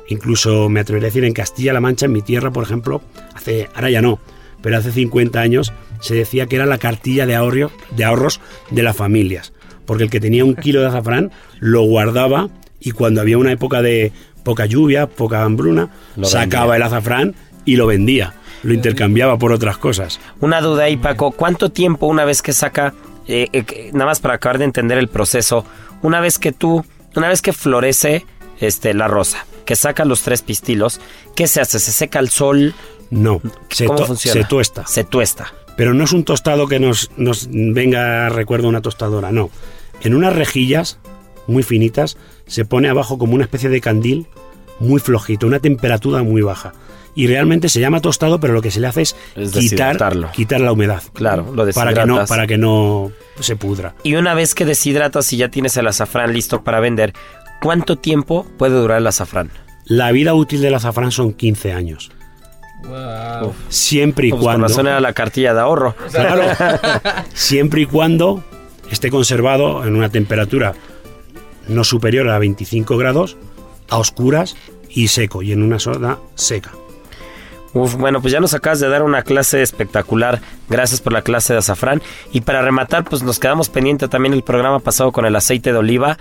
S8: Incluso me atrevería a decir en Castilla-La Mancha, en mi tierra, por ejemplo, hace, ahora ya no, pero hace 50 años se decía que era la cartilla de, de ahorros de las familias. Porque el que tenía un kilo de azafrán lo guardaba y cuando había una época de poca lluvia, poca hambruna,
S10: Lo
S8: sacaba
S10: vendía.
S8: el azafrán y lo vendía. Lo intercambiaba por otras cosas.
S10: Una duda ahí, Paco. ¿Cuánto tiempo una vez que saca, eh, eh, nada más para acabar de entender el proceso, una vez que tú, una vez que florece este, la rosa, que saca los tres pistilos, ¿qué se hace? ¿Se seca al sol?
S8: No, se,
S10: ¿Cómo
S8: to-
S10: funciona?
S8: se tuesta.
S10: Se tuesta.
S8: Pero no es un tostado que nos, nos venga, recuerdo, una tostadora, no. En unas rejillas muy finitas se pone abajo como una especie de candil muy flojito, una temperatura muy baja. Y realmente se llama tostado, pero lo que se le hace es,
S10: Es
S8: quitar, la humedad.
S10: Claro, lo
S8: para que no
S10: deshidratas.
S8: Para que no se pudra.
S10: Y una vez que deshidratas y ya tienes el azafrán listo para vender, ¿cuánto tiempo puede durar el azafrán?
S8: La vida útil del azafrán son 15 años.
S9: Wow.
S8: Siempre y
S10: Pues con
S8: cuando...
S10: razón era la cartilla de ahorro.
S8: Claro. Siempre y cuando esté conservado en una temperatura no superior a 25 grados, a oscuras y seco, y en una zona seca.
S10: Uf, bueno, pues ya nos acabas de dar una clase espectacular. Gracias por la clase de azafrán. Y para rematar, pues nos quedamos pendiente también el programa pasado con el aceite de oliva.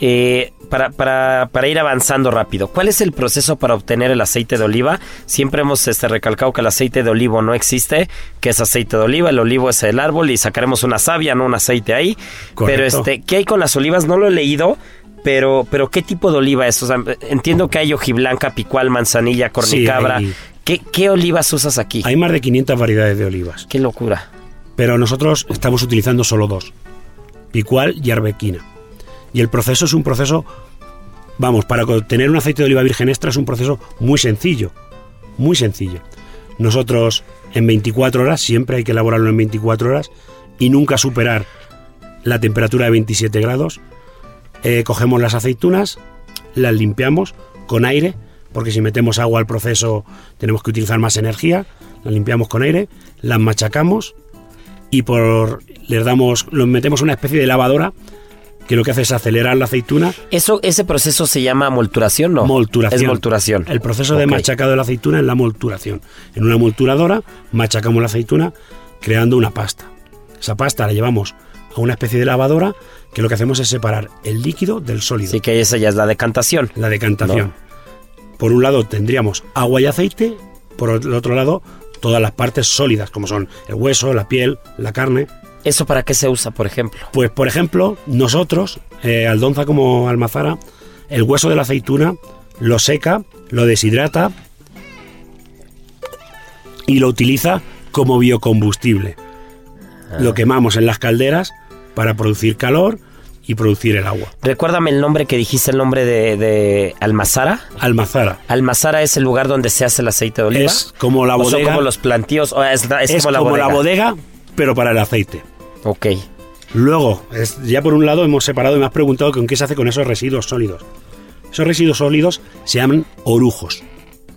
S10: Eh, para, para, para ir avanzando rápido, ¿cuál es el proceso para obtener el aceite de oliva? Siempre hemos este, recalcado que el aceite de olivo no existe, que es aceite de oliva, el olivo es el árbol y sacaremos una savia, no un aceite ahí.
S8: Correcto.
S10: Pero este, ¿qué hay con las olivas? No lo he leído. Pero, pero ¿qué tipo de oliva es? O sea, entiendo que hay hojiblanca, picual, manzanilla, cornicabra.
S8: hay-
S10: ¿Qué, ¿Qué olivas usas aquí?
S8: Hay más de 500 variedades de olivas,
S10: Qué locura.
S8: pero nosotros estamos utilizando solo dos, picual y arbequina. Y el proceso es un proceso, vamos, para obtener un aceite de oliva virgen extra es un proceso muy sencillo, muy sencillo. Nosotros en 24 horas, siempre hay que elaborarlo en 24 horas y nunca superar la temperatura de 27 grados. Eh, cogemos las aceitunas, las limpiamos con aire, porque si metemos agua al proceso tenemos que utilizar más energía. Las limpiamos con aire, las machacamos y por les damos, los metemos una especie de lavadora que lo que hace es acelerar la aceituna.
S10: Eso, ese proceso se llama molturación, ¿no?
S8: Molturación.
S10: Es molturación.
S8: El proceso de machacado de la aceituna es la molturación. En una molturadora machacamos la aceituna creando una pasta. Esa pasta la llevamos a una especie de lavadora que lo que hacemos es separar el líquido del sólido.
S10: Así que esa ya es la decantación.
S8: La decantación. Por un lado tendríamos agua y aceite, por el otro lado todas las partes sólidas, como son el hueso, la piel, la carne.
S10: ¿Eso para qué se usa, por ejemplo?
S8: Pues, por ejemplo, nosotros, eh, Aldonza como Almazara, el hueso de la aceituna lo seca, lo deshidrata y lo utiliza como biocombustible. Lo quemamos en las calderas para producir calor y producir el agua.
S10: Recuérdame el nombre que dijiste, el nombre de, de Almazara.
S8: Almazara.
S10: Almazara es el lugar donde se hace el aceite de oliva.
S8: Es como la
S10: ¿O son
S8: bodega.
S10: como los plantíos. o es, es
S8: es
S10: como la bodega.
S8: pero para el aceite.
S10: Ok.
S8: Luego, es- ya por un lado hemos separado y me has preguntado con qué se hace con esos residuos sólidos. Esos residuos sólidos se llaman orujos,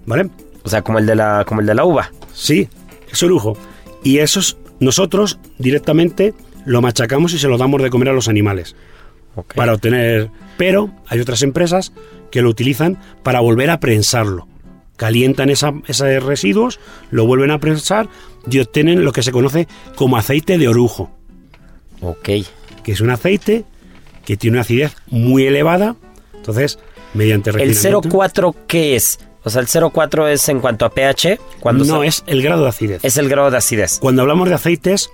S8: ¿vale?
S10: O sea, como el de la, como el de la uva.
S8: Sí, es orujo. Y esos nosotros directamente lo machacamos y se lo damos de comer a los animales Para obtener. Pero hay otras empresas que lo utilizan para volver a prensarlo. Calientan esa- esos residuos, lo vuelven a prensar y obtienen lo que se conoce como aceite de orujo.
S10: Ok.
S8: que es un aceite que tiene una acidez muy elevada. Entonces, mediante
S10: ¿El
S8: refinamiento-
S10: 0,4 qué es? O sea, el 0,4 es en cuanto a pH. Cuando
S8: no
S10: se-
S8: es el grado de acidez.
S10: es el grado de acidez.
S8: Cuando hablamos de aceites,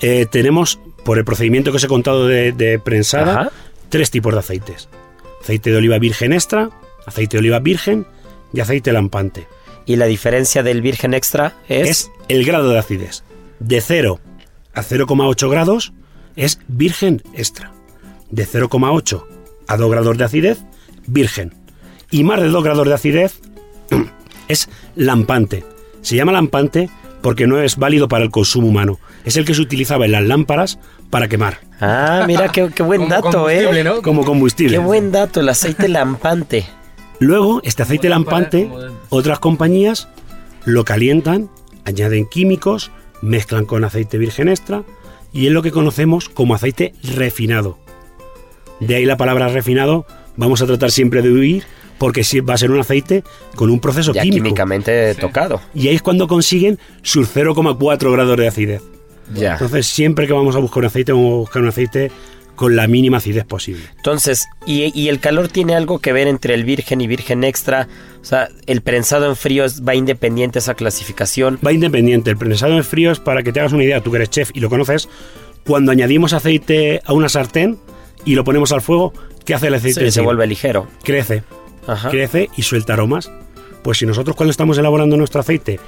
S8: eh, tenemos, por el procedimiento que os he contado de, de prensada,
S10: Ajá.
S8: tres tipos de aceites. Aceite de oliva virgen extra, aceite de oliva virgen y aceite lampante.
S10: Y la diferencia del virgen extra es.
S8: Es el grado de acidez. De 0 a 0,8 grados es virgen extra. De 0,8 a 2 grados de acidez, virgen. Y más de 2 grados de acidez es lampante. Se llama lampante porque no es válido para el consumo humano. Es el que se utilizaba en las lámparas para quemar.
S10: Ah, mira qué, qué buen dato, ¿eh?
S8: Como combustible.
S10: Qué buen dato, el aceite lampante.
S8: Luego, este aceite lampante, otras compañías lo calientan, añaden químicos, mezclan con aceite virgen extra y es lo que conocemos como aceite refinado. De ahí la palabra refinado, vamos a tratar siempre de huir porque va a ser un aceite con un proceso
S10: Ya
S8: químico.
S10: químicamente tocado.
S8: Y ahí es cuando consiguen sus 0,4 grados de acidez.
S10: Ya.
S8: Entonces, siempre que vamos a buscar un aceite, vamos a buscar un aceite con la mínima acidez posible.
S10: Entonces, ¿y, y el calor tiene algo que ver entre el virgen y virgen extra? O sea, ¿el prensado en frío va independiente a esa clasificación?
S8: Va independiente. El prensado en frío es para que te hagas una idea, tú que eres chef y lo conoces. Cuando añadimos aceite a una sartén y lo ponemos al fuego, ¿qué hace el aceite?
S10: Sí, se vuelve ligero.
S8: Crece.
S10: Ajá.
S8: Crece y suelta aromas. Pues si nosotros cuando estamos elaborando nuestro aceite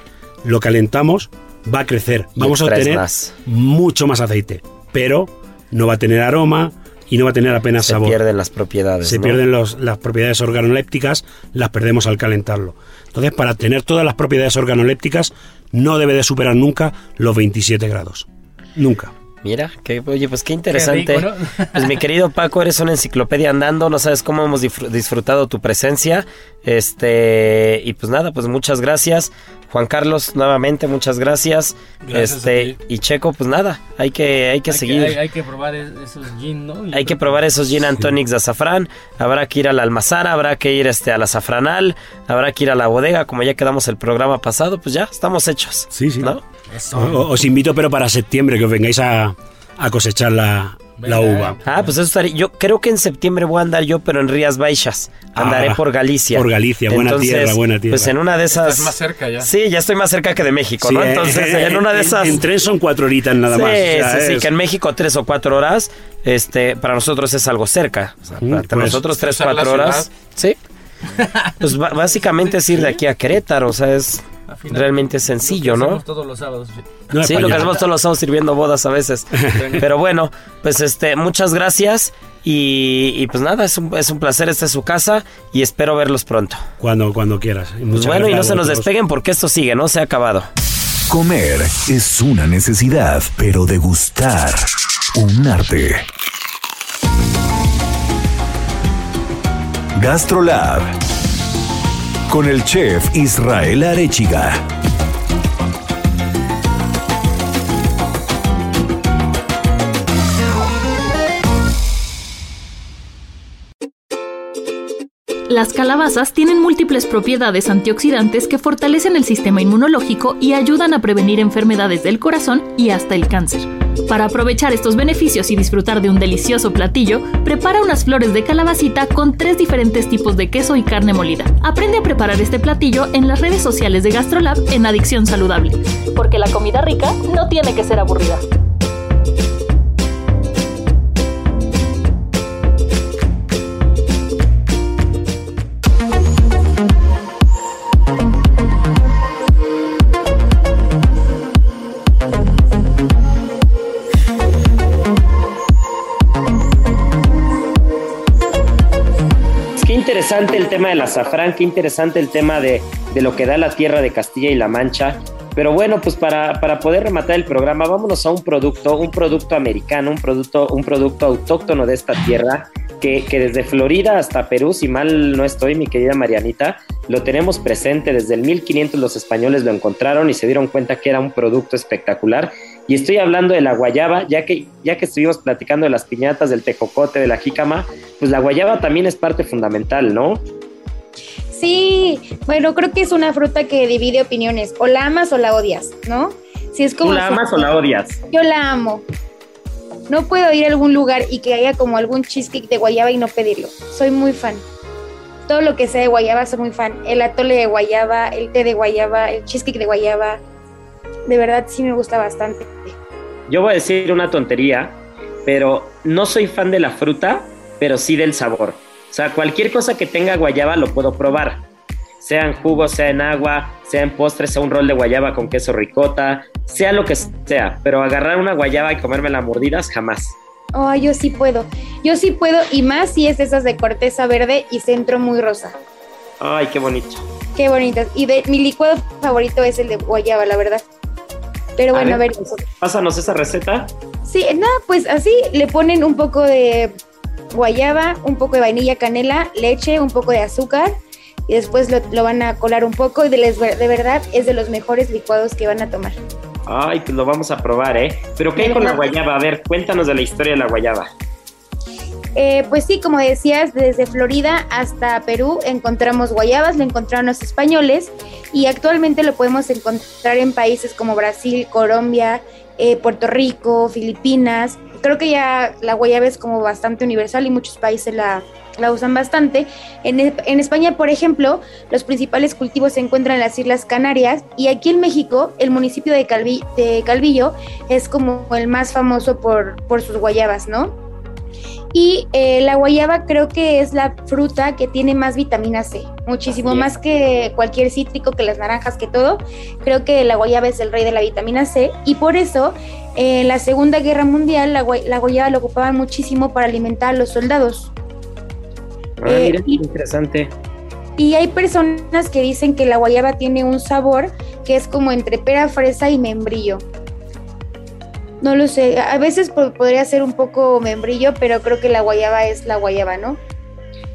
S8: lo calentamos, va a crecer. Vamos a obtener
S10: más.
S8: mucho más aceite. Pero no va a tener aroma y no va a tener apenas
S10: Se
S8: sabor.
S10: pierden las propiedades.
S8: Se
S10: ¿no?
S8: pierden los- las propiedades organolépticas, las perdemos al calentarlo. Entonces, para tener todas las propiedades organolépticas, no debe de superar nunca los 27 grados. Nunca.
S10: Mira, que, oye, pues qué interesante.
S9: rico, ¿no?
S10: Pues mi querido Paco, eres una enciclopedia andando, no sabes cómo hemos disfr- disfrutado tu presencia. Este, y pues nada, pues muchas gracias. Juan Carlos, nuevamente, muchas gracias.
S9: Gracias
S10: este, y Checo, pues nada, hay que, hay que
S9: Hay
S10: seguir.
S9: hay, hay que probar es- esos gin, ¿no?
S10: Hay que probar esos gin and tonics de azafrán. Habrá que ir a la almazara, habrá que ir este, a la azafranal, habrá que ir a la bodega, como ya quedamos el programa pasado, pues ya estamos hechos.
S8: Sí, sí.
S10: ¿No?
S9: Eso.
S8: O- o- os invito, pero para septiembre, que os vengáis a, a cosechar la, la uva.
S10: Ah, pues eso estaría. Yo creo que en septiembre voy a andar yo, pero en Rías Baixas. Andaré
S8: Ah,
S10: por Galicia.
S8: por Galicia, buena
S10: Entonces,
S8: tierra, buena tierra.
S10: Pues en una de esas.
S11: Estás más cerca ya.
S10: Sí, ya estoy más cerca que de México,
S8: Sí,
S10: ¿no?
S8: eh,
S10: Entonces,
S8: eh,
S10: en una de esas.
S8: En, tren son cuatro horitas nada
S10: sí,
S8: más. o sea,
S10: sí, que en México tres o cuatro horas, este, para nosotros es algo cerca. O sea, para
S8: pues,
S10: nosotros tres,
S11: la
S10: cuatro horas. Sí. Pues básicamente es ir de aquí a Querétaro, o sea, es
S9: final,
S10: realmente sencillo,
S9: lo que
S10: ¿no?
S9: hacemos todos los sábados.
S8: no es
S10: Sí, lo que hacemos todos los sábados sirviendo bodas a veces. Pero bueno, pues este, muchas gracias. Y, y pues nada, es un, es un placer, esta es su casa y espero verlos pronto.
S8: Cuando, cuando quieras. Y
S10: Pues bueno, y no se nos despeguen porque esto sigue, no se ha acabado.
S2: Comer es una necesidad, pero degustar un arte. Gastrolab con el chef Israel Arechiga.
S7: Las calabazas tienen múltiples propiedades antioxidantes que fortalecen el sistema inmunológico y ayudan a prevenir enfermedades del corazón y hasta el cáncer. Para aprovechar estos beneficios y disfrutar de un delicioso platillo, prepara unas flores de calabacita con tres diferentes tipos de queso y carne molida. Aprende a preparar este platillo en las redes sociales de GastroLab en Adicción Saludable, porque la comida rica no tiene que ser aburrida.
S1: Interesante el tema del azafrán, qué interesante el tema de, de lo que da la tierra de Castilla y La Mancha. Pero bueno, pues para, para poder rematar el programa, vámonos a un producto, un producto americano, un producto, un producto autóctono de esta tierra, que, que desde Florida hasta Perú, si mal no estoy, mi querida Marianita, lo tenemos presente. Desde el 1500 los españoles lo encontraron y se dieron cuenta que era un producto espectacular. Y estoy hablando de la guayaba, ya que, ya que estuvimos platicando de las piñatas, del tejocote, de la jícama, pues la guayaba también es parte fundamental, ¿no?
S4: Sí, bueno, creo que es una fruta que divide opiniones. O la amas o la odias, ¿no? Si es como
S1: ¿Tú la amas o la odias?
S4: Yo la amo. No puedo ir a algún lugar y que haya como algún cheesecake de guayaba y no pedirlo. Soy muy fan. Todo lo que sea de guayaba soy muy fan. El atole de guayaba, el té de guayaba, el cheesecake de guayaba. De verdad sí me gusta bastante.
S1: Yo voy a decir una tontería, pero no soy fan de la fruta, pero sí del sabor. O sea, cualquier cosa que tenga guayaba lo puedo probar. Sea en jugo, sea en agua, sea en postre, sea un rol de guayaba con queso ricota, sea lo que sea, pero agarrar una guayaba y comérmela mordidas, jamás.
S4: Oh, yo sí puedo. Yo sí puedo y más si es esas de corteza verde y centro muy rosa.
S1: Ay, qué bonito.
S4: Qué bonitas. Y de mi licuado favorito es el de guayaba, la verdad. Pero bueno, a ver.
S1: Pásanos esa receta.
S4: Sí, nada, pues así le ponen un poco de guayaba, un poco de vainilla, canela, leche, un poco de azúcar y después lo, van a colar un poco y de, de, verdad es de los mejores licuados que van a tomar.
S1: Ay, pues lo vamos a probar, ¿eh? Pero ¿qué hay con la guayaba? A ver, cuéntanos de la historia de la guayaba.
S4: Eh, pues sí, como decías, desde Florida hasta Perú encontramos guayabas, lo encontraron los españoles y actualmente lo podemos encontrar en países como Brasil, Colombia, eh, Puerto Rico, Filipinas. Creo que ya la guayaba es como bastante universal y muchos países la, la usan bastante. En, en, España, por ejemplo, los principales cultivos se encuentran en las Islas Canarias y aquí en México el municipio de, de Calvillo es como el más famoso por, por sus guayabas, ¿no? Y eh, la guayaba creo que es la fruta que tiene más vitamina C, muchísimo más que cualquier cítrico, que las naranjas, que todo. Creo que la guayaba es el rey de la vitamina C y por eso en la Segunda Guerra Mundial la, la guayaba lo ocupaban muchísimo para alimentar a los soldados.
S1: Ah, mira, eh, interesante.
S4: Y hay personas que dicen que la guayaba tiene un sabor que es como entre pera, fresa y membrillo. No lo sé, a veces podría ser un poco membrillo, pero creo que la guayaba es la guayaba, ¿no?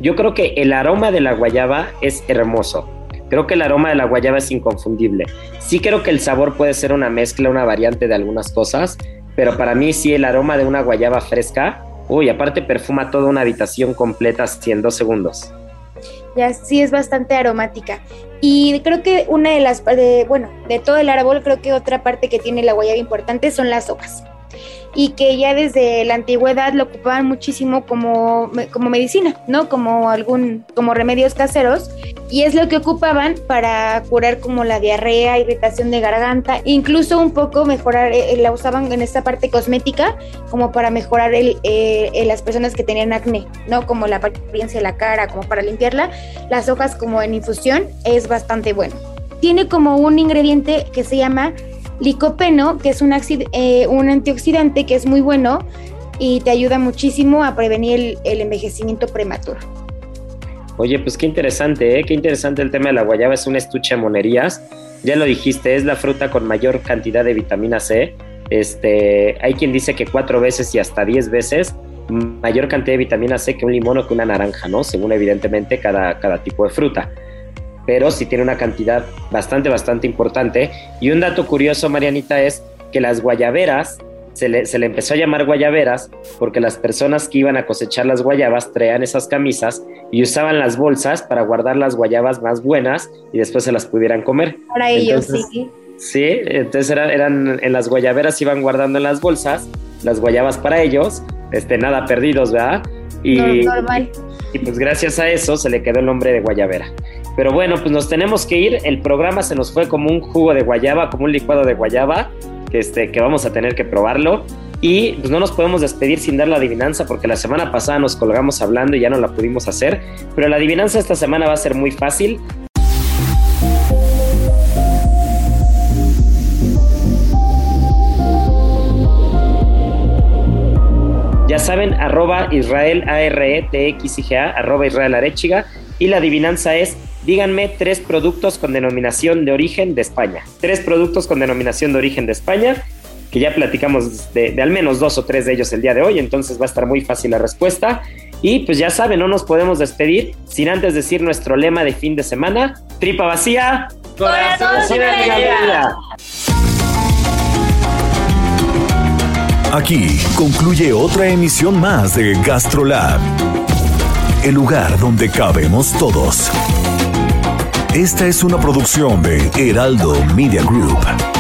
S1: Yo creo que el aroma de la guayaba es hermoso. Creo que el aroma de la guayaba es inconfundible. Sí creo que el sabor puede ser una mezcla, una variante de algunas cosas, pero para mí sí el aroma de una guayaba fresca, uy, aparte perfuma toda una habitación completa en dos segundos.
S4: Sí es bastante aromática. Y creo que una de las, de, bueno, de todo el árbol, creo que otra parte que tiene la guayaba importante son las hojas y que ya desde la antigüedad lo ocupaban muchísimo como, como medicina, ¿no? Como algún, como remedios caseros, y es lo que ocupaban para curar como la diarrea, irritación de garganta, incluso un poco mejorar, eh, la usaban en esta parte cosmética, como para mejorar el, eh, las personas que tenían acné, ¿no? Como la apariencia de la cara, como para limpiarla, las hojas como en infusión es bastante bueno. Tiene como un ingrediente que se llama licopeno, que es un, eh, un antioxidante que es muy bueno y te ayuda muchísimo a prevenir el, envejecimiento prematuro.
S1: Oye, pues qué interesante, ¿eh? qué interesante el tema de la guayaba, es un estuche de monerías. Ya lo dijiste, es la fruta con mayor cantidad de vitamina C. Este, hay quien dice que cuatro veces y hasta diez veces mayor cantidad de vitamina C que un limón o que una naranja, ¿no? Según evidentemente cada, cada tipo de fruta pero sí tiene una cantidad bastante, bastante importante. Y un dato curioso, Marianita, es que las guayaberas, se le, se le, empezó a llamar guayaberas porque las personas que iban a cosechar las guayabas traían esas camisas y usaban las bolsas para guardar las guayabas más buenas y después se las pudieran comer.
S4: Para ellos, sí.
S1: Sí, entonces eran, eran, en las guayaberas iban guardando en las bolsas las guayabas para ellos, este, nada perdidos, ¿verdad? Y,
S4: Normal.
S1: y pues gracias a eso se le quedó el nombre de guayabera. Pero bueno, pues nos tenemos que ir. El programa se nos fue como un jugo de guayaba, como un licuado de guayaba, que, este, que vamos a tener que probarlo. Y pues no nos podemos despedir sin dar la adivinanza porque la semana pasada nos colgamos hablando y ya no la pudimos hacer. Pero la adivinanza esta semana va a ser muy fácil. Ya saben, arroba Israel A R E arroba Israel Arechiga. Y la adivinanza es díganme tres productos con denominación de origen de España. Tres productos con denominación de origen de España, que ya platicamos de, al menos dos o tres de ellos el día de hoy, entonces va a estar muy fácil la respuesta. Y pues ya saben, no nos podemos despedir sin antes decir nuestro lema de fin de semana, tripa vacía, corazón
S2: Aquí concluye otra emisión más de GastroLab, el lugar donde cabemos todos. Esta es una producción de Heraldo Media Group.